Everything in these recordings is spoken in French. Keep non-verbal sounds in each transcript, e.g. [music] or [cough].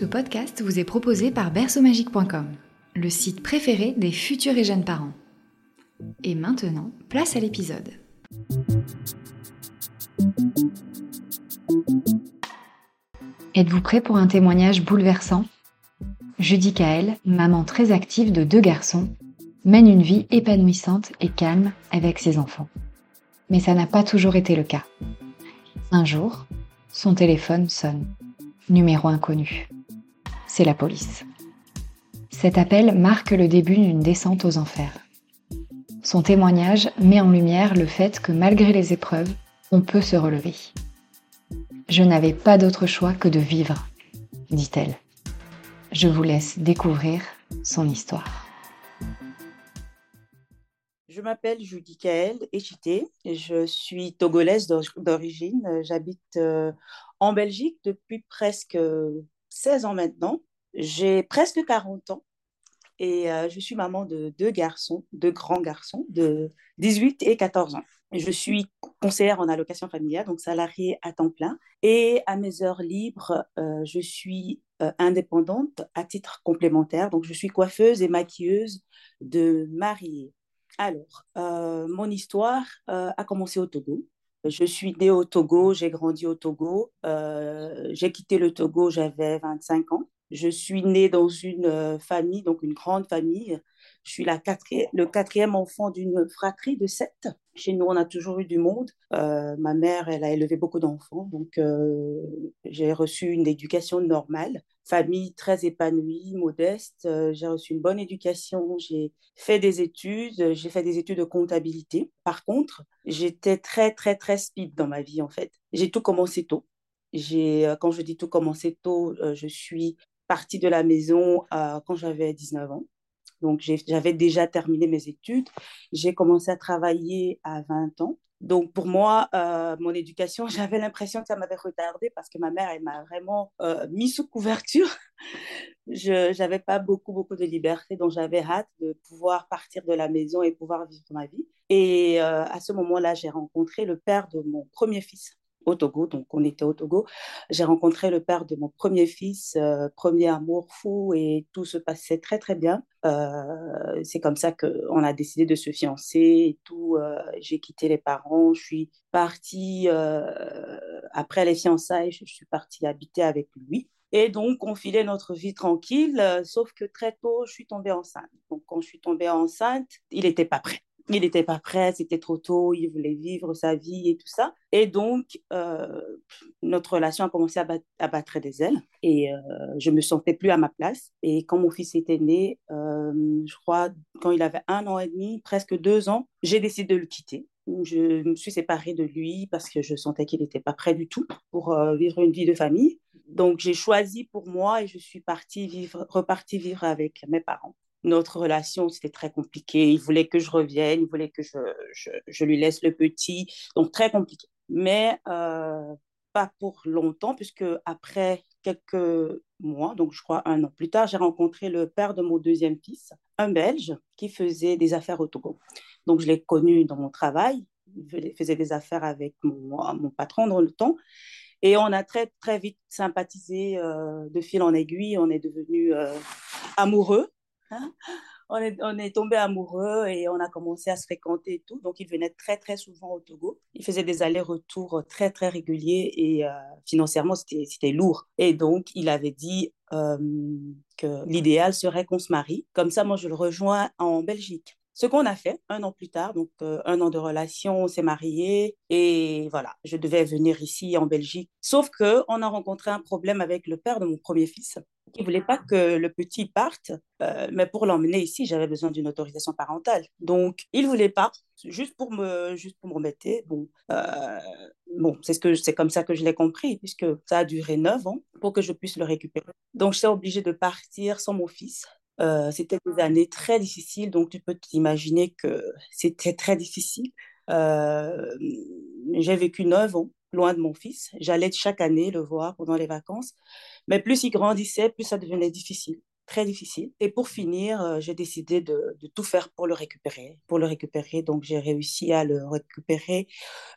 Ce podcast vous est proposé par berceaumagique.com, le site préféré des futurs et jeunes parents. Et maintenant, place à l'épisode. Êtes-vous prêt pour un témoignage bouleversant? Judy Kael, maman très active de deux garçons, mène une vie épanouissante et calme avec ses enfants. Mais ça n'a pas toujours été le cas. Un jour, son téléphone sonne. Numéro inconnu. C'est la police. Cet appel marque le début d'une descente aux enfers. Son témoignage met en lumière le fait que malgré les épreuves, on peut se relever. Je n'avais pas d'autre choix que de vivre, dit-elle. Je vous laisse découvrir son histoire. Je m'appelle Judy Kael Echité. Je suis togolaise d'origine. J'habite euh, en Belgique depuis presque 16 ans maintenant. J'ai presque 40 ans et euh, je suis maman de deux garçons, deux grands garçons de 18 et 14 ans. Je suis conseillère en allocation familiale, donc salariée à temps plein. Et à mes heures libres, euh, je suis euh, indépendante à titre complémentaire. Donc, je suis coiffeuse et maquilleuse de mariée. Alors, mon histoire a commencé au Togo. Je suis née au Togo, j'ai grandi au Togo. j'ai quitté le Togo, j'avais 25 ans. Je suis née dans une euh, famille, donc une grande famille. Je suis la le quatrième enfant d'une fratrie de sept. Chez nous, on a toujours eu du monde. Euh, ma mère, elle a élevé beaucoup d'enfants, donc euh, j'ai reçu une éducation normale. Famille très épanouie, modeste. j'ai reçu une bonne éducation. J'ai fait des études. J'ai fait des études de comptabilité. Par contre, j'étais très, très, très speed dans ma vie, en fait. J'ai tout commencé tôt. Quand je dis tout commencé tôt, je suis partie de la maison euh, quand j'avais 19 ans. Donc, j'avais déjà terminé mes études. J'ai commencé à travailler à 20 ans. Donc, pour moi, euh, mon éducation, [laughs] j'avais l'impression que ça m'avait retardé parce que ma mère, elle m'a vraiment euh, mis sous couverture. Je n'avais pas beaucoup, beaucoup de liberté, donc j'avais hâte de pouvoir partir de la maison et pouvoir vivre ma vie. Et à ce moment-là, j'ai rencontré le père de mon premier fils au Togo, donc on était au Togo. J'ai rencontré le père de mon premier fils, euh, premier amour fou, et tout se passait très très bien. Euh, c'est comme ça qu'on a décidé de se fiancer et tout. Euh, j'ai quitté les parents, je suis partie, après les fiançailles, je, suis partie habiter avec lui. Et donc, on filait notre vie tranquille, sauf que très tôt, je suis tombée enceinte. Donc, quand je suis tombée enceinte, il n'était pas prêt il n'était pas prêt, c'était trop tôt, il voulait vivre sa vie et tout ça. Et donc, euh, notre relation a commencé à, battre des ailes et euh, je me sentais plus à ma place. Et quand mon fils était né, euh, je crois, quand il avait un an et demi, presque deux ans, j'ai décidé de le quitter. Je me suis séparée de lui parce que je sentais qu'il n'était pas prêt du tout pour vivre une vie de famille. Donc, j'ai choisi pour moi et je suis partie vivre, repartie vivre avec mes parents notre relation, c'était très compliqué. Il voulait que je revienne, il voulait que je, je, lui laisse le petit. Donc, très compliqué. Mais euh, pas pour longtemps, puisque après quelques mois, donc je crois un an plus tard, j'ai rencontré le père de mon deuxième fils, un Belge, qui faisait des affaires au Togo. Donc, je l'ai connu dans mon travail. Il faisait des affaires avec mon, mon patron dans le temps. Et on a très, très vite sympathisé euh, de fil en aiguille. On est devenus euh, amoureux. On, est, on est tombé amoureux et on a commencé à se fréquenter et tout. Donc, il venait très, très souvent au Togo. Il faisait des allers-retours très, très réguliers et euh, financièrement, c'était lourd. Et donc, il avait dit euh, que l'idéal serait qu'on se marie. Comme ça, moi, je le rejoins en Belgique. Ce qu'on a fait un an plus tard, donc euh, un an de relation, on s'est mariés et voilà, je devais venir ici en Belgique. Sauf que on a rencontré un problème avec le père de mon premier fils qui voulait pas que le petit parte, euh, mais pour l'emmener ici, j'avais besoin d'une autorisation parentale. Donc, il voulait pas, juste pour me, juste pour m'embêter. Bon, euh, Bon, c'est ce que c'est comme ça que je l'ai compris, puisque ça a duré neuf ans pour que je puisse le récupérer. Donc, j'étais obligée de partir sans mon fils. Euh, c'était des années très difficiles, donc tu peux t'imaginer que c'était très difficile. Euh, j'ai vécu neuf ans loin de mon fils. J'allais chaque année le voir pendant les vacances. Mais plus il grandissait, plus ça devenait difficile très difficile. Et pour finir, euh, j'ai décidé de, tout faire pour le récupérer. Pour le récupérer, donc j'ai réussi à le récupérer.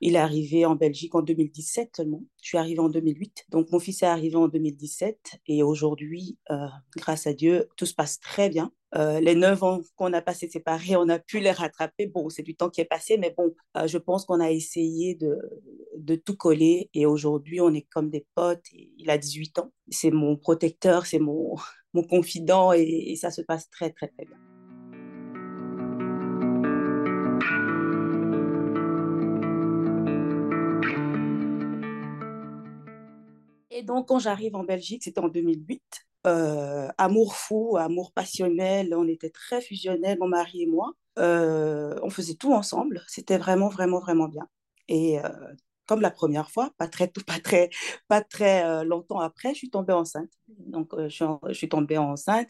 Il est arrivé en Belgique en 2017 seulement. Je suis arrivée en 2008. Donc mon fils est arrivé en 2017 et aujourd'hui, euh, grâce à Dieu, tout se passe très bien. Euh, les neuf ans qu'on a passé séparés, on a pu les rattraper. Bon, c'est du temps qui est passé, mais bon, je pense qu'on a essayé de tout coller et aujourd'hui, on est comme des potes. il a 18 ans. C'est mon protecteur, c'est mon, mon confident et, ça se passe très, très, très bien. Et donc, quand j'arrive en Belgique, c'était en 2008, euh, amour fou, amour passionnel, on était très fusionnels, mon mari et moi. Euh, on faisait tout ensemble, c'était vraiment, vraiment, vraiment bien. Et euh, comme la première fois, pas très, pas très, pas très euh, longtemps après, je suis tombée enceinte. Donc, euh, je, suis tombée enceinte.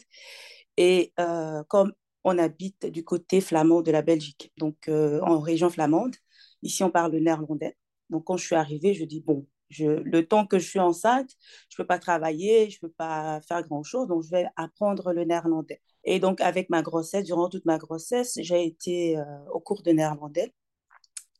Et euh, comme on habite du côté flamand de la Belgique, donc en région flamande, ici on parle le néerlandais. Donc, quand je suis arrivée, je dis, bon, le temps que je suis enceinte, je ne peux pas travailler, je ne peux pas faire grand-chose, donc je vais apprendre le néerlandais. Et donc, avec ma grossesse, durant toute ma grossesse, j'ai été au cours de néerlandais.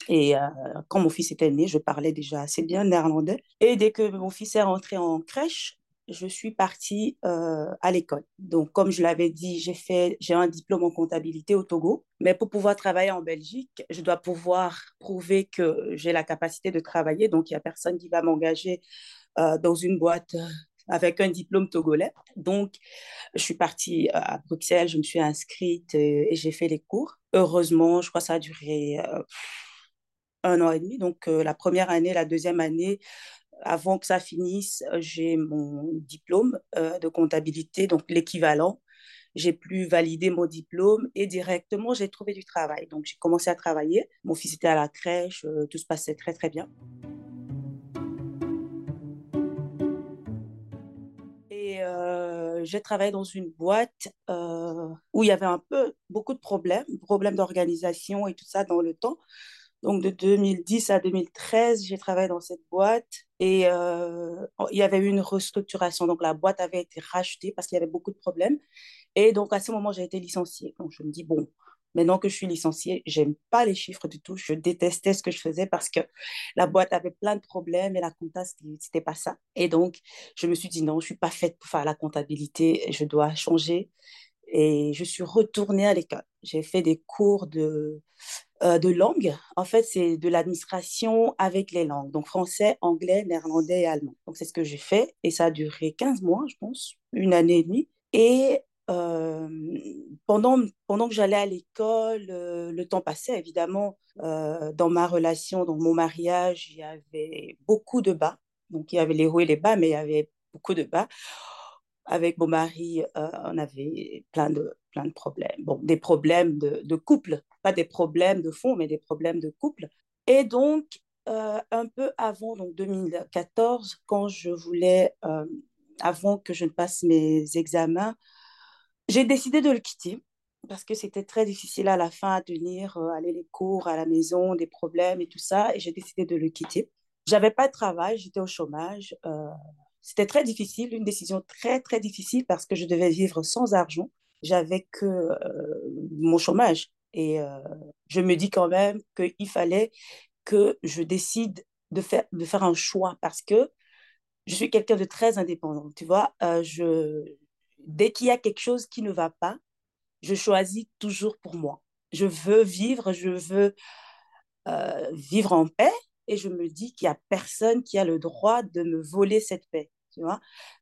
Et euh, quand mon fils était né, je parlais déjà assez bien néerlandais. Et dès que mon fils est rentré en crèche, je suis partie euh, à l'école. Donc, comme je l'avais dit, j'ai fait, j'ai un diplôme en comptabilité au Togo. Mais pour pouvoir travailler en Belgique, je dois pouvoir prouver que j'ai la capacité de travailler. Donc, il n'y a personne qui va m'engager euh, dans une boîte avec un diplôme togolais. Donc, je suis partie à Bruxelles, je me suis inscrite et, j'ai fait les cours. Heureusement, je crois que ça a duré un an et demi. Donc, euh, la première année, la deuxième année, avant que ça finisse, euh, j'ai mon diplôme euh, de comptabilité, donc l'équivalent. J'ai pu valider mon diplôme et directement, j'ai trouvé du travail. Donc, j'ai commencé à travailler. Mon fils était à la crèche, tout se passait très, très bien. Et j'ai travaillé dans une boîte où il y avait un peu beaucoup de problèmes, problèmes d'organisation et tout ça dans le temps. Donc de 2010 à 2013, j'ai travaillé dans cette boîte et euh, il y avait eu une restructuration. Donc la boîte avait été rachetée parce qu'il y avait beaucoup de problèmes. Et donc à ce moment, j'ai été licenciée. Donc je me dis, bon, maintenant que je suis licenciée, j'aime pas les chiffres du tout. Je détestais ce que je faisais parce que la boîte avait plein de problèmes et la compta, c'était pas ça. Et donc je me suis dit, non, je suis pas faite pour faire la comptabilité. Je dois changer. Et je suis retournée à l'école. J'ai fait des cours de, euh, de langue. En fait, c'est de l'administration avec les langues. Donc, français, anglais, néerlandais et allemand. Donc, c'est ce que j'ai fait. Et ça a duré 15 mois, je pense, une année et demie. Et euh, pendant, pendant que j'allais à l'école, euh, le temps passait, évidemment, dans ma relation, dans mon mariage, il y avait beaucoup de bas. Donc, il y avait les hauts et les bas, mais il y avait beaucoup de bas avec mon mari, euh, on avait plein de, plein de problèmes. Bon, des problèmes de, couple, pas des problèmes de fond, mais des problèmes de couple. Et donc, euh, un peu avant, donc 2014, quand je voulais, euh, avant que je ne passe mes examens, j'ai décidé de le quitter parce que c'était très difficile à la fin à tenir, aller les cours à la maison, des problèmes et tout ça, et j'ai décidé de le quitter. J'avais pas de travail, j'étais au chômage. C'était très difficile, une décision très, très difficile parce que je devais vivre sans argent. J'avais que euh, mon chômage. Et euh, je me dis quand même qu'il fallait que je décide de faire, de faire un choix parce que je suis quelqu'un de très indépendant. Tu vois, euh, je, dès qu'il y a quelque chose qui ne va pas, je choisis toujours pour moi. Je veux vivre, je veux vivre en paix et je me dis qu'il n'y a personne qui a le droit de me voler cette paix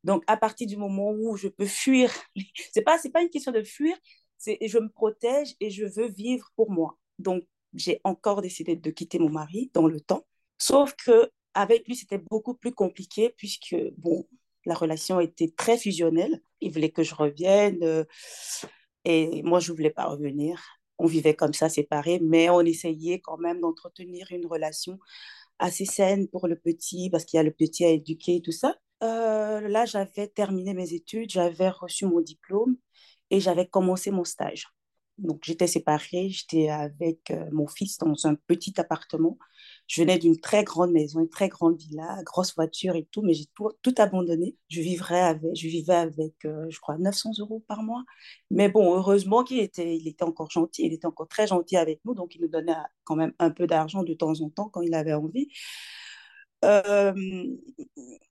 Donc, à partir du moment où je peux fuir, [laughs] c'est pas, c'est pas une question de fuir, c'est je me protège et je veux vivre pour moi. Donc, j'ai encore décidé de quitter mon mari dans le temps. Sauf que avec lui, c'était beaucoup plus compliqué puisque, bon, la relation était très fusionnelle. Il voulait que je revienne euh, et moi, je voulais pas revenir. On vivait comme ça, séparés, mais on essayait quand même d'entretenir une relation assez saine pour le petit, parce qu'il y a le petit à éduquer et tout ça. Euh, là, j'avais terminé mes études, j'avais reçu mon diplôme et j'avais commencé mon stage. Donc, j'étais séparée, j'étais avec euh, mon fils dans un petit appartement. Je venais d'une très grande maison, une très grande villa, grosse voiture et tout, mais j'ai tout, abandonné. Je, vivrais avec, je vivais avec, euh, je crois, 900 euros par mois. Mais bon, heureusement qu'il était, il était encore gentil, il était encore très gentil avec nous, donc il nous donnait quand même un peu d'argent de temps en temps quand il avait envie.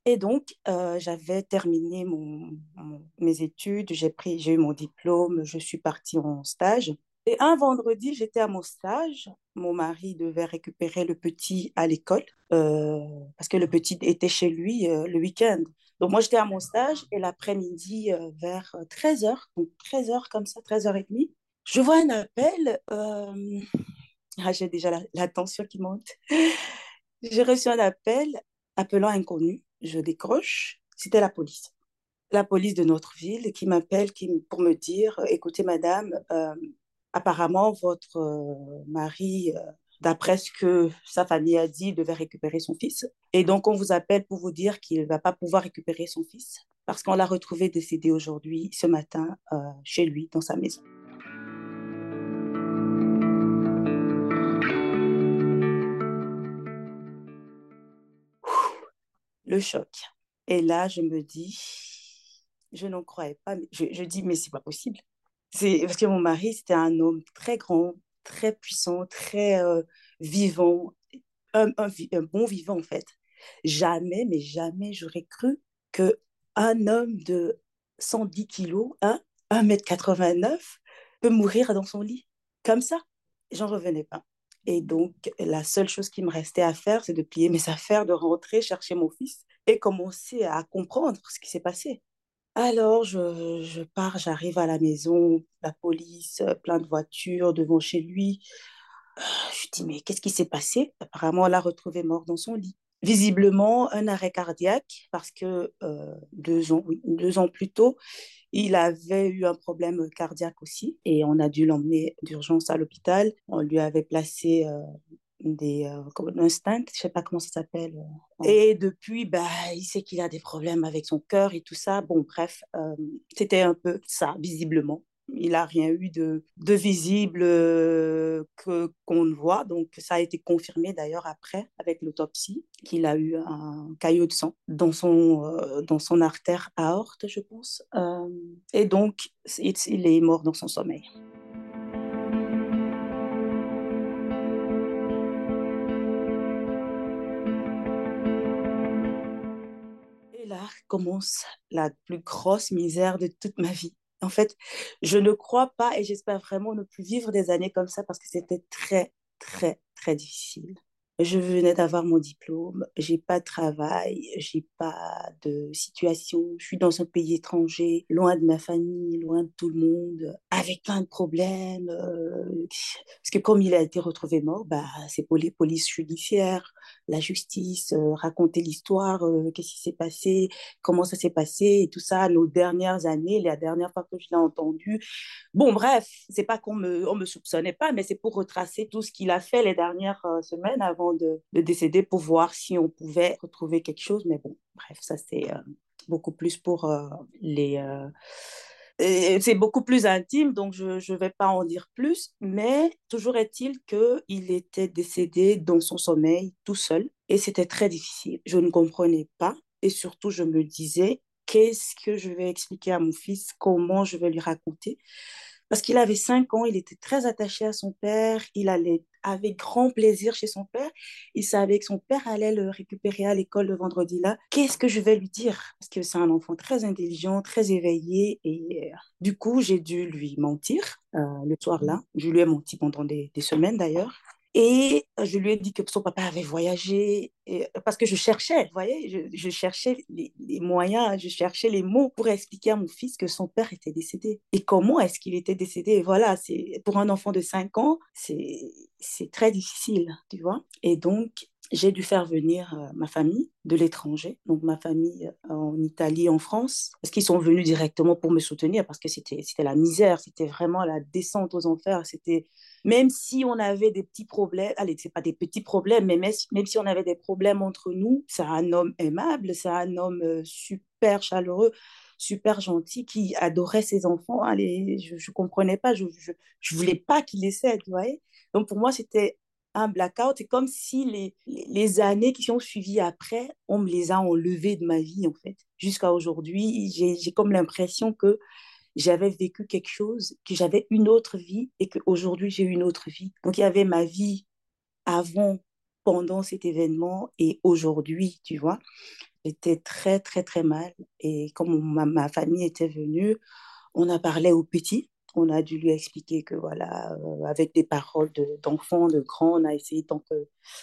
Et donc, j'avais terminé mes études, j'ai eu mon diplôme, je suis partie en stage. Et un vendredi, j'étais à mon stage. Mon mari devait récupérer le petit à l'école parce que le petit était chez lui le week-end. Donc, moi, j'étais à mon stage et l'après-midi, vers 13h, donc 13h comme ça, 13h30, je vois un appel. Ah, j'ai déjà la, la tension qui monte. J'ai reçu un appel appelant inconnu. Je décroche. C'était la police. La police de notre ville qui m'appelle pour me dire, écoutez madame, euh, apparemment votre euh, mari, euh, d'après ce que sa famille a dit, devait récupérer son fils. Et donc on vous appelle pour vous dire qu'il ne va pas pouvoir récupérer son fils parce qu'on l'a retrouvé décédé aujourd'hui, ce matin, chez lui, dans sa maison. Le choc. Et là, je me dis, je n'en croyais pas. Je, dis, mais c'est pas possible. C'est parce que mon mari, c'était un homme très grand, très puissant, très euh, vivant, un, bon vivant en fait. Jamais, mais jamais j'aurais cru que un homme de 110 kilos, hein, 1m89, peut mourir dans son lit. Comme ça. J'en revenais pas. Et donc, la seule chose qui me restait à faire, c'est de plier mes [laughs] affaires, de rentrer, chercher mon fils et commencer à comprendre ce qui s'est passé. Alors, je, je pars, j'arrive à la maison, la police, plein de voitures devant chez lui. Je dis, mais qu'est-ce qui s'est passé? Apparemment, on l'a retrouvé mort dans son lit. Visiblement, un arrêt cardiaque, parce que euh, deux, ans, deux ans plus tôt, il avait eu un problème cardiaque aussi et on a dû l'emmener d'urgence à l'hôpital. On lui avait placé euh, des, euh, un stent, je sais pas comment ça s'appelle. Et depuis, bah, il sait qu'il a des problèmes avec son cœur et tout ça. Bon, bref, c'était un peu ça, visiblement il n'a rien eu de, visible euh, que qu'on ne voit. Donc, ça a été confirmé d'ailleurs après avec l'autopsie qu'il a eu un caillot de sang dans son, euh, dans son artère aorte, je pense. Euh, et donc, il est mort dans son sommeil. Et là commence la plus grosse misère de toute ma vie en fait, je ne crois pas et j'espère vraiment ne plus vivre des années comme ça parce que c'était très, très, très difficile. Je venais d'avoir mon diplôme, j'ai pas de travail, j'ai pas de situation, je suis dans un pays étranger, loin de ma famille, loin de tout le monde, avec plein de problèmes. Euh, parce que comme il a été retrouvé mort, bah, c'est pour les polices judiciaires, la justice, euh, raconter l'histoire, euh, qu'est-ce qui s'est passé, comment ça s'est passé et tout ça, nos dernières années, la dernière fois que je l'ai entendu. Bon, bref, c'est pas qu'on me, on me soupçonnait pas, mais c'est pour retracer tout ce qu'il a fait les dernières semaines avant de, décéder pour voir si on pouvait retrouver quelque chose. Mais bon, bref, ça c'est euh, beaucoup plus pour euh, les... Euh, c'est beaucoup plus intime, donc je ne vais pas en dire plus, mais toujours est-il qu'il était décédé dans son sommeil tout seul et c'était très difficile. Je ne comprenais pas et surtout je me disais, qu'est-ce que je vais expliquer à mon fils, comment je vais lui raconter? Parce qu'il avait cinq ans, il était très attaché à son père, il allait avec grand plaisir chez son père, il savait que son père allait le récupérer à l'école le vendredi là. Qu'est-ce que je vais lui dire? Parce que c'est un enfant très intelligent, très éveillé, et euh, du coup, j'ai dû lui mentir euh, le soir là. Je lui ai menti pendant des semaines d'ailleurs. Et je lui ai dit que son papa avait voyagé, et, parce que je cherchais, vous voyez, je, cherchais les, moyens, je cherchais les mots pour expliquer à mon fils que son père était décédé. Et comment est-ce qu'il était décédé? Et Voilà, pour un enfant de 5 ans, c'est très difficile, tu vois. Et donc, j'ai dû faire venir euh, ma famille de l'étranger, donc ma famille euh, en Italie, en France, parce qu'ils sont venus directement pour me soutenir, parce que c'était la misère, c'était vraiment la descente aux enfers, c'était même si on avait des petits problèmes, allez, c'est pas des petits problèmes, mais même, si on avait des problèmes entre nous, c'est un homme aimable, c'est un homme euh, super chaleureux, super gentil, qui adorait ses enfants. Allez, je ne comprenais pas, je ne voulais pas qu'il essaie, tu vois. Donc pour moi, c'était un blackout. C'est comme si les, les années qui ont suivi après, on me les a enlevées de ma vie, en fait. Jusqu'à aujourd'hui, j'ai comme l'impression que j'avais vécu quelque chose, que j'avais une autre vie et qu'aujourd'hui j'ai une autre vie. Donc il y avait ma vie avant, pendant cet événement et aujourd'hui, tu vois. J'étais très, très, très mal. Et comme ma, ma famille était venue, on a parlé au petit on a dû lui expliquer que voilà, euh, avec des paroles d'enfant, de, grand, on a essayé tant,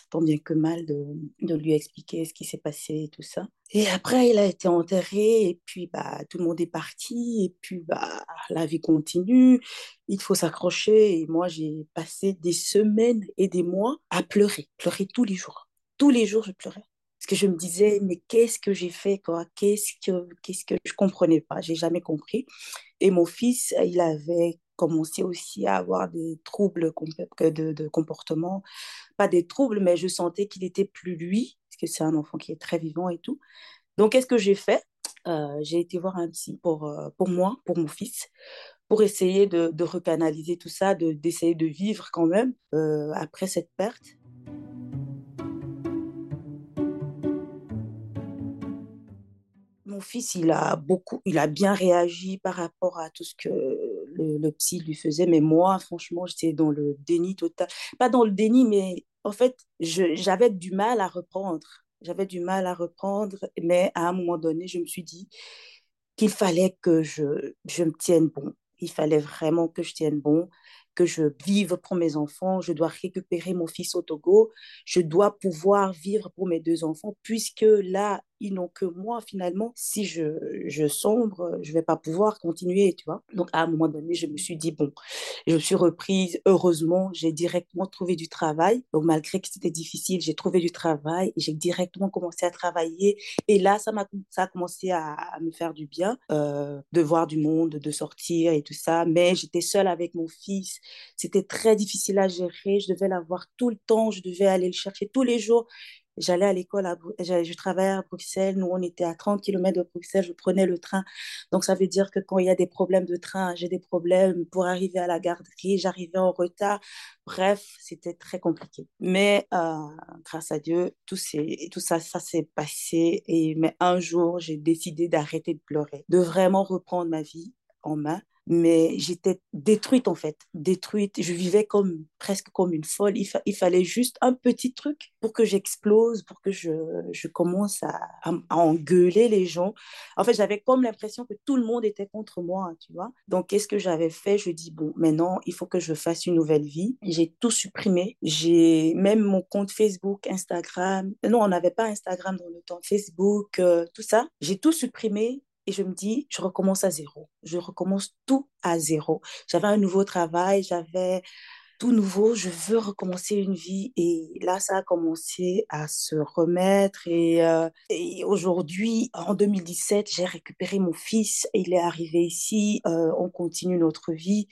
tant bien que mal de, de lui expliquer ce qui s'est passé et tout ça. Et après, il a été enterré et puis bah, tout le monde est parti et puis bah, la vie continue, il faut s'accrocher et moi j'ai passé des semaines et des mois à pleurer, pleurer tous les jours. Tous les jours, je pleurais. Que je me disais, mais qu'est-ce que j'ai fait, quoi? Qu'est-ce que, qu'est-ce que je comprenais pas? J'ai jamais compris. Et mon fils, il avait commencé aussi à avoir des troubles de, de comportement. Pas des troubles, mais je sentais qu'il était plus lui, parce que c'est un enfant qui est très vivant et tout. Donc, qu'est-ce que j'ai fait? Euh, J'ai été voir un psy pour, euh, pour moi, pour mon fils, pour essayer de, de recanaliser tout ça, d'essayer de, vivre quand même euh, après cette perte. Mon fils, il a beaucoup, il a bien réagi par rapport à tout ce que le, psy lui faisait. Mais moi, franchement, j'étais dans le déni total. Pas dans le déni, mais en fait, j'avais du mal à reprendre. J'avais du mal à reprendre, mais à un moment donné, je me suis dit qu'il fallait que je, je me tienne bon. Il fallait vraiment que je tienne bon que je vive pour mes enfants, je dois récupérer mon fils au Togo, je dois pouvoir vivre pour mes deux enfants, puisque là, ils n'ont que moi finalement. Si je, je sombre, je vais pas pouvoir continuer, tu vois. Donc à un moment donné, je me suis dit, bon, je me suis reprise. Heureusement, j'ai directement trouvé du travail. Donc malgré que c'était difficile, j'ai trouvé du travail et j'ai directement commencé à travailler. Et là, ça, m'a, ça a commencé à, me faire du bien, euh, de voir du monde, de sortir et tout ça. Mais j'étais seule avec mon fils. C'était très difficile à gérer. Je devais l'avoir tout le temps. Je devais aller le chercher tous les jours. J'allais à l'école, je travaillais à Bruxelles, nous on était à 30 km de Bruxelles, je prenais le train. Donc ça veut dire que quand il y a des problèmes de train, j'ai des problèmes pour arriver à la garderie, j'arrivais en retard. Bref, c'était très compliqué. Mais euh, grâce à Dieu, tout, tout ça, ça s'est passé. Et, mais un jour, j'ai décidé d'arrêter de pleurer, de vraiment reprendre ma vie en main mais j'étais détruite en fait, détruite. Je vivais comme presque comme une folle. Il, il fallait juste un petit truc pour que j'explose, pour que je, je commence à, à, engueuler les gens. En fait, j'avais comme l'impression que tout le monde était contre moi, tu vois. Donc, qu'est-ce que j'avais fait? Je dis bon, maintenant, il faut que je fasse une nouvelle vie. J'ai tout supprimé. J'ai même mon compte Facebook, Instagram. Non, on n'avait pas Instagram dans le temps. Facebook, euh, tout ça. J'ai tout supprimé et je me dis, je recommence à zéro. Je recommence tout à zéro. J'avais un nouveau travail, j'avais tout nouveau, je veux recommencer une vie. Et là, ça a commencé à se remettre. Et, euh, aujourd'hui, en 2017, j'ai récupéré mon fils. Il est arrivé ici. Euh, on continue notre vie.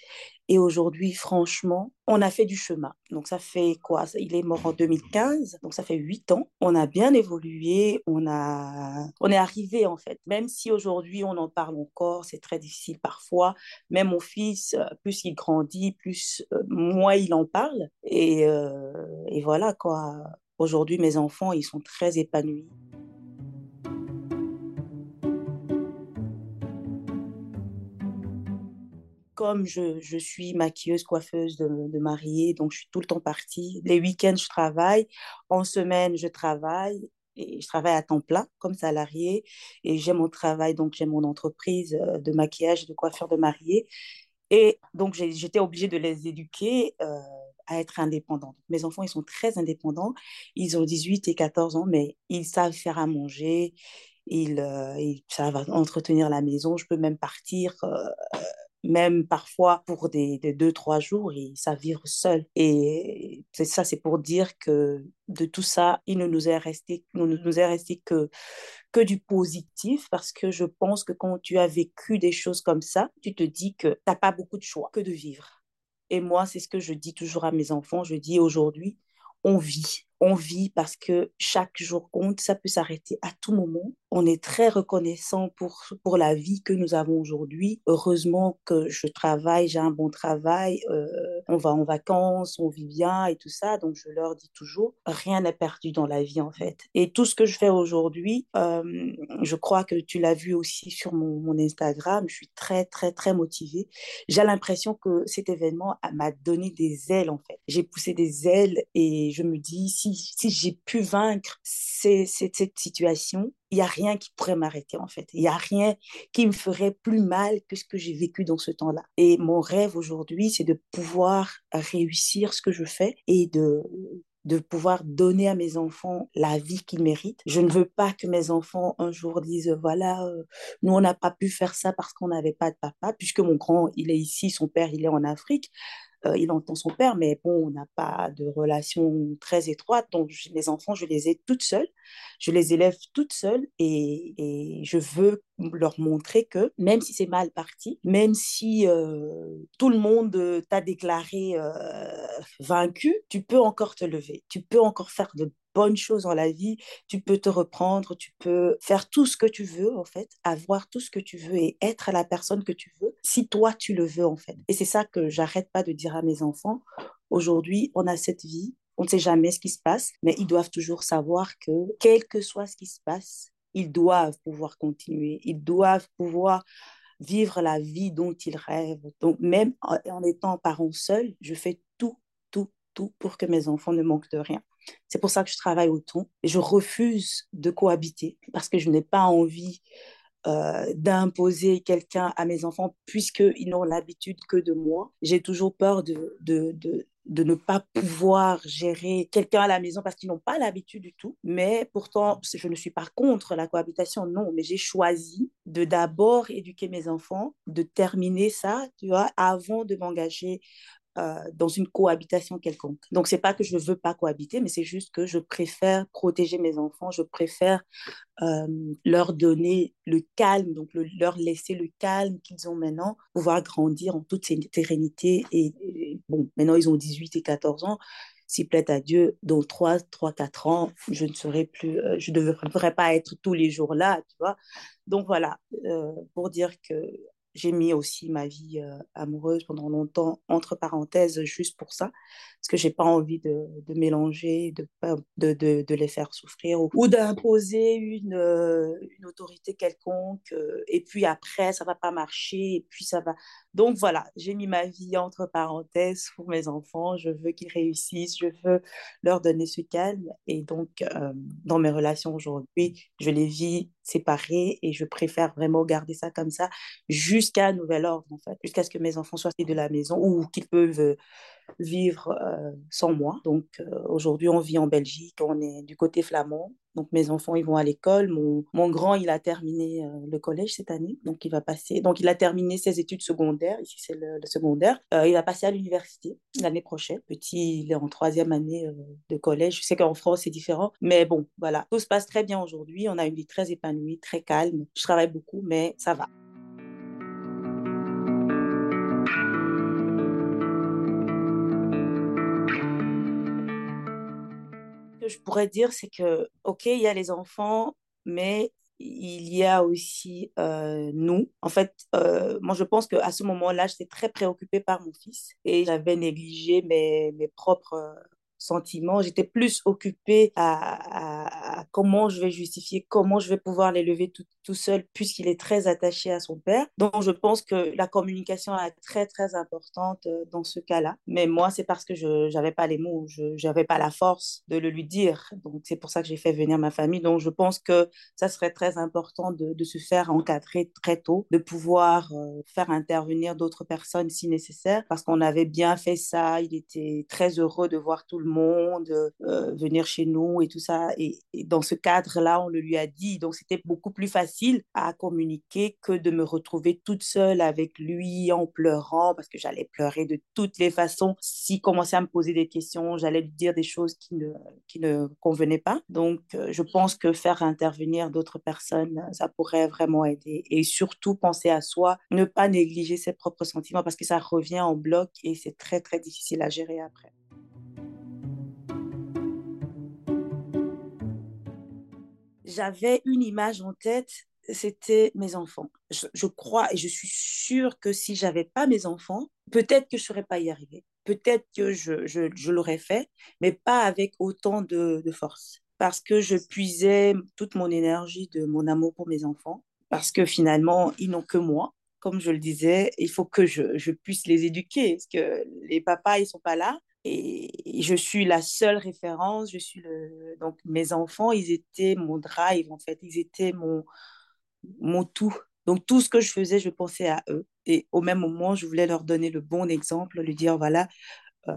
Et aujourd'hui, franchement, on a fait du chemin. Donc ça fait quoi? Il est mort en 2015, donc ça fait huit ans. On a bien évolué, on a, on est arrivé en fait. Même si aujourd'hui on en parle encore, c'est très difficile parfois. Même mon fils, euh, plus il grandit, plus euh, moins il en parle. Et, euh, et voilà quoi. Aujourd'hui, mes enfants, ils sont très épanouis. Comme je, je, suis maquilleuse, coiffeuse de, de, mariée, donc je suis tout le temps partie. Les week-ends, je travaille. En semaine, je travaille. Et je travaille à temps plein comme salarié. Et j'aime mon travail, donc j'ai mon entreprise euh, de maquillage et de coiffure de mariée. Et donc, j'étais obligée de les éduquer euh, à être indépendants. Mes enfants, ils sont très indépendants. Ils ont 18 et 14 ans, mais ils savent faire à manger. Ils, euh, ils savent entretenir la maison. Je peux même partir même parfois pour des, deux, trois jours, ils savent vivre seuls. Et c'est ça, c'est pour dire que de tout ça, il ne nous est resté, ne nous est resté que, que du positif parce que je pense que quand tu as vécu des choses comme ça, tu te dis que tu n'as pas beaucoup de choix que de vivre. Et moi, c'est ce que je dis toujours à mes enfants. Je dis aujourd'hui, on vit on vit parce que chaque jour compte, ça peut s'arrêter à tout moment. On est très reconnaissant pour, pour la vie que nous avons aujourd'hui. Heureusement que je travaille, j'ai un bon travail, euh, on va en vacances, on vit bien et tout ça. Donc je leur dis toujours, rien n'est perdu dans la vie en fait. Et tout ce que je fais aujourd'hui, euh, je crois que tu l'as vu aussi sur mon, mon Instagram, je suis très très très motivée. J'ai l'impression que cet événement m'a donné des ailes en fait. J'ai poussé des ailes et je me dis, si si, j'ai pu vaincre cette situation, il n'y a rien qui pourrait m'arrêter en fait. Il n'y a rien qui me ferait plus mal que ce que j'ai vécu dans ce temps-là. Et mon rêve aujourd'hui, c'est de pouvoir réussir ce que je fais et de pouvoir donner à mes enfants la vie qu'ils méritent. Je ne veux pas que mes enfants un jour disent voilà, euh, nous on n'a pas pu faire ça parce qu'on n'avait pas de papa, puisque mon grand il est ici, son père il est en Afrique. Euh, il entend son père, mais bon, on n'a pas de relation très étroite. Donc, les enfants, je les ai toutes seules. Je les élève toutes seules et, je veux leur montrer que même si c'est mal parti, même si euh, tout le monde t'a déclaré euh, vaincu, tu peux encore te lever. Tu peux encore faire de bonnes choses dans la vie, tu peux te reprendre, tu peux faire tout ce que tu veux, en fait, avoir tout ce que tu veux et être la personne que tu veux, si toi, tu le veux, en fait. Et c'est ça que j'arrête pas de dire à mes enfants. Aujourd'hui, on a cette vie, on ne sait jamais ce qui se passe, mais ils doivent toujours savoir que, quel que soit ce qui se passe, ils doivent pouvoir continuer, ils doivent pouvoir vivre la vie dont ils rêvent. Donc, même en, étant parent seul, je fais pour que mes enfants ne manquent de rien. C'est pour ça que je travaille autant. Je refuse de cohabiter parce que je n'ai pas envie euh, d'imposer quelqu'un à mes enfants puisqu'ils n'ont l'habitude que de moi. J'ai toujours peur de, de, de, de, ne pas pouvoir gérer quelqu'un à la maison parce qu'ils n'ont pas l'habitude du tout. Mais pourtant, je ne suis pas contre la cohabitation, non, mais j'ai choisi de d'abord éduquer mes enfants, de terminer ça, tu vois, avant de m'engager euh, dans une cohabitation quelconque. Donc, c'est pas que je ne veux pas cohabiter, mais c'est juste que je préfère protéger mes enfants, je préfère euh, leur donner le calme, donc leur laisser le calme qu'ils ont maintenant, pouvoir grandir en toute sérénité. Et, bon, maintenant, ils ont 18 et 14 ans. S'il plaît à Dieu, dans 3, 3, 4 ans, je ne serai plus, euh, je ne devrais pas être tous les jours là, tu vois. Donc voilà, pour dire que j'ai mis aussi ma vie euh, amoureuse pendant longtemps entre parenthèses juste pour ça, parce que j'ai pas envie de, mélanger, de, les faire souffrir ou, d'imposer une, euh, une autorité quelconque. Euh, et puis après, ça va pas marcher. Et puis ça va. Donc voilà, j'ai mis ma vie entre parenthèses pour mes enfants. Je veux qu'ils réussissent, je veux leur donner ce calme. Et donc, dans mes relations aujourd'hui, je les vis séparées et je préfère vraiment garder ça comme ça jusqu'à nouvel ordre, en fait, jusqu'à ce que mes enfants soient de la maison ou qu'ils peuvent euh, vivre euh, sans moi. Donc euh, aujourd'hui, on vit en Belgique, on est du côté flamand. Donc mes enfants, ils vont à l'école. Mon, mon grand, il a terminé le collège cette année, donc il va passer. Donc il a terminé ses études secondaires. Ici, c'est le, le, secondaire. il va passer à l'université l'année prochaine. Petit, il est en troisième année de collège. Je sais qu'en France, c'est différent, mais bon, voilà. Tout se passe très bien aujourd'hui. On a une vie très épanouie, très calme. Je travaille beaucoup, mais ça va. Je pourrais dire, c'est que, OK, il y a les enfants, mais il y a aussi euh, nous. En fait, euh, moi, je pense qu'à ce moment-là, j'étais très préoccupée par mon fils et j'avais négligé mes, mes propres sentiments. J'étais plus occupée à, comment je vais justifier, comment je vais pouvoir l'élever tout, seul, puisqu'il est très attaché à son père. Donc, je pense que la communication est très, très importante euh, dans ce cas-là. Mais moi, c'est parce que je n'avais pas les mots, je n'avais pas la force de le lui dire. Donc, c'est pour ça que j'ai fait venir ma famille. Donc, je pense que ça serait très important de, se faire encadrer très tôt, de pouvoir euh, faire intervenir d'autres personnes si nécessaire, parce qu'on avait bien fait ça. Il était très heureux de voir tout le monde, euh, venir chez nous et tout ça. Et, dans ce cadre-là, on le lui a dit. Donc, c'était beaucoup plus facile à communiquer que de me retrouver toute seule avec lui en pleurant parce que j'allais pleurer de toutes les façons. S'il commençait à me poser des questions, j'allais lui dire des choses qui ne, qui ne convenaient pas. Donc, euh, je pense que faire intervenir d'autres personnes, ça pourrait vraiment aider. Et surtout, penser à soi, ne pas négliger ses propres sentiments parce que ça revient en bloc et c'est très, très difficile à gérer après. J'avais une image en tête, c'était mes enfants. Je, crois et je suis sûre que si j'avais pas mes enfants, peut-être que je serais pas y arrivée. Peut-être que je, je, l'aurais fait, mais pas avec autant de, de force. Parce que je puisais toute mon énergie de mon amour pour mes enfants. Parce que finalement, ils n'ont que moi comme je le disais, il faut que je, je, puisse les éduquer, parce que les papas, ils sont pas là. Et je suis la seule référence. Je suis le... Donc, mes enfants, ils étaient mon drive, en fait. Ils étaient mon, mon tout. Donc, tout ce que je faisais, je pensais à eux. Et au même moment, je voulais leur donner le bon exemple, lui dire, voilà, euh,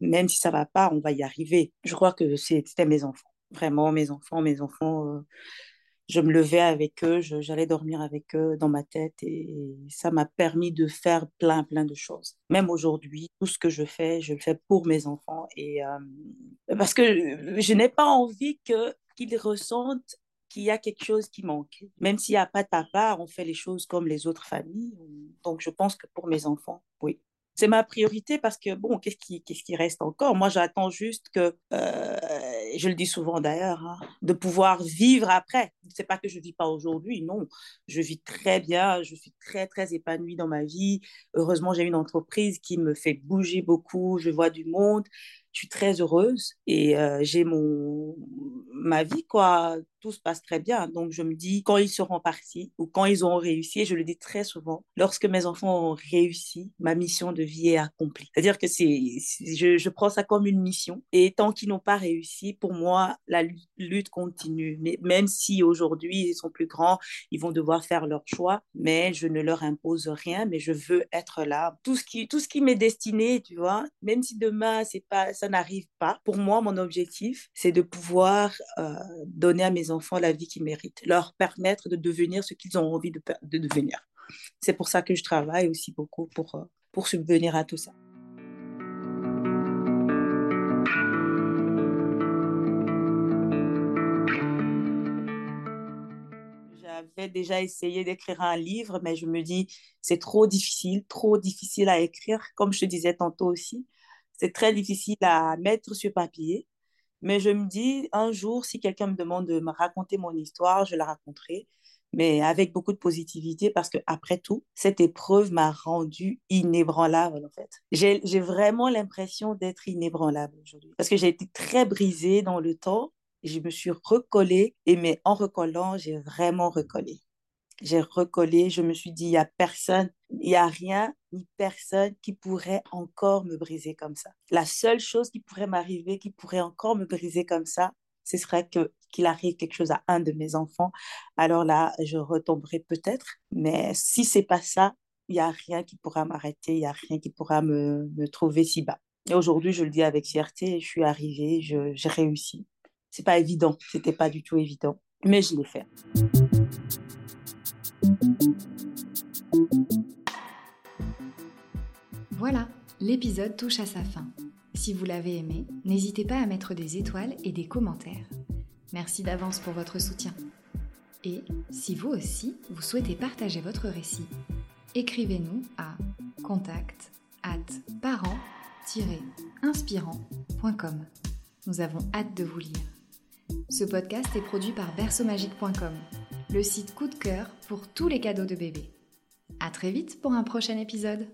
même si ça va pas, on va y arriver. Je crois que c'était mes enfants. Vraiment, mes enfants, mes enfants. Euh, je me levais avec eux, j'allais dormir avec eux dans ma tête et ça m'a permis de faire plein, plein de choses. Même aujourd'hui, tout ce que je fais, je le fais pour mes enfants et euh, parce que je n'ai pas envie que qu'ils ressentent qu'il y a quelque chose qui manque. Même s'il n'y a pas de papa, on fait les choses comme les autres familles. Donc, je pense que pour mes enfants, oui c'est ma priorité parce que, bon, qu'est-ce qui, qu'est-ce qui reste encore? Moi, j'attends juste que, euh, je le dis souvent d'ailleurs, hein, de pouvoir vivre après. C'est pas que je vis pas aujourd'hui, non. Je vis très bien, je suis très, très épanouie dans ma vie. Heureusement, j'ai une entreprise qui me fait bouger beaucoup, je vois du monde je suis très heureuse et euh, j'ai mon ma vie quoi tout se passe très bien. Donc je me dis quand ils seront partis ou quand ils auront réussi et je le dis très souvent lorsque mes enfants ont réussi ma mission de vie est accomplie. C'est-à-dire que c'est je, je, prends ça comme une mission. Et tant qu'ils n'ont pas réussi pour moi la lutte continue. Mais même si aujourd'hui ils sont plus grands ils vont devoir faire leur choix mais je ne leur impose rien mais je veux être là. Tout ce qui tout ce qui m'est destiné tu vois même si demain c'est pas ça n'arrive pas. Pour moi, mon objectif, c'est de pouvoir euh, donner à mes enfants la vie qu'ils méritent, leur permettre de devenir ce qu'ils ont envie de, de devenir. C'est pour ça que je travaille aussi beaucoup pour, euh, pour subvenir à tout ça. J'avais déjà essayé d'écrire un livre, mais je me dis, c'est trop difficile, trop difficile à écrire, comme je te disais tantôt aussi c'est très difficile à mettre sur papier. Mais je me dis, un jour, si quelqu'un me demande de me raconter mon histoire, je la raconterai, mais avec beaucoup de positivité, parce que après tout, cette épreuve m'a rendu inébranlable, en fait. J'ai vraiment l'impression d'être inébranlable aujourd'hui, parce que j'ai été très brisée dans le temps, je me suis recollée, et mais en recollant, j'ai vraiment recollé j'ai recollé, je me suis dit, il n'y a personne, il n'y a rien ni personne qui pourrait encore me briser comme ça. La seule chose qui pourrait m'arriver, qui pourrait encore me briser comme ça, ce serait que qu'il arrive quelque chose à un de mes enfants. Alors là, je retomberai peut-être, mais si c'est pas ça, il n'y a rien qui pourra m'arrêter, il n'y a rien qui pourra me, me trouver si bas. Et aujourd'hui, je le dis avec fierté, je suis arrivée, j'ai réussi. C'est pas évident, c'était pas du tout évident, mais je l'ai fait. Voilà, l'épisode touche à sa fin. Si vous l'avez aimé, n'hésitez pas à mettre des étoiles et des commentaires. Merci d'avance pour votre soutien. Et si vous aussi, vous souhaitez partager votre récit, écrivez-nous à contact at parent-inspirant.com. Nous avons hâte de vous lire. Ce podcast est produit par berceaumagique.com le site coup de cœur pour tous les cadeaux de bébé. À très vite pour un prochain épisode.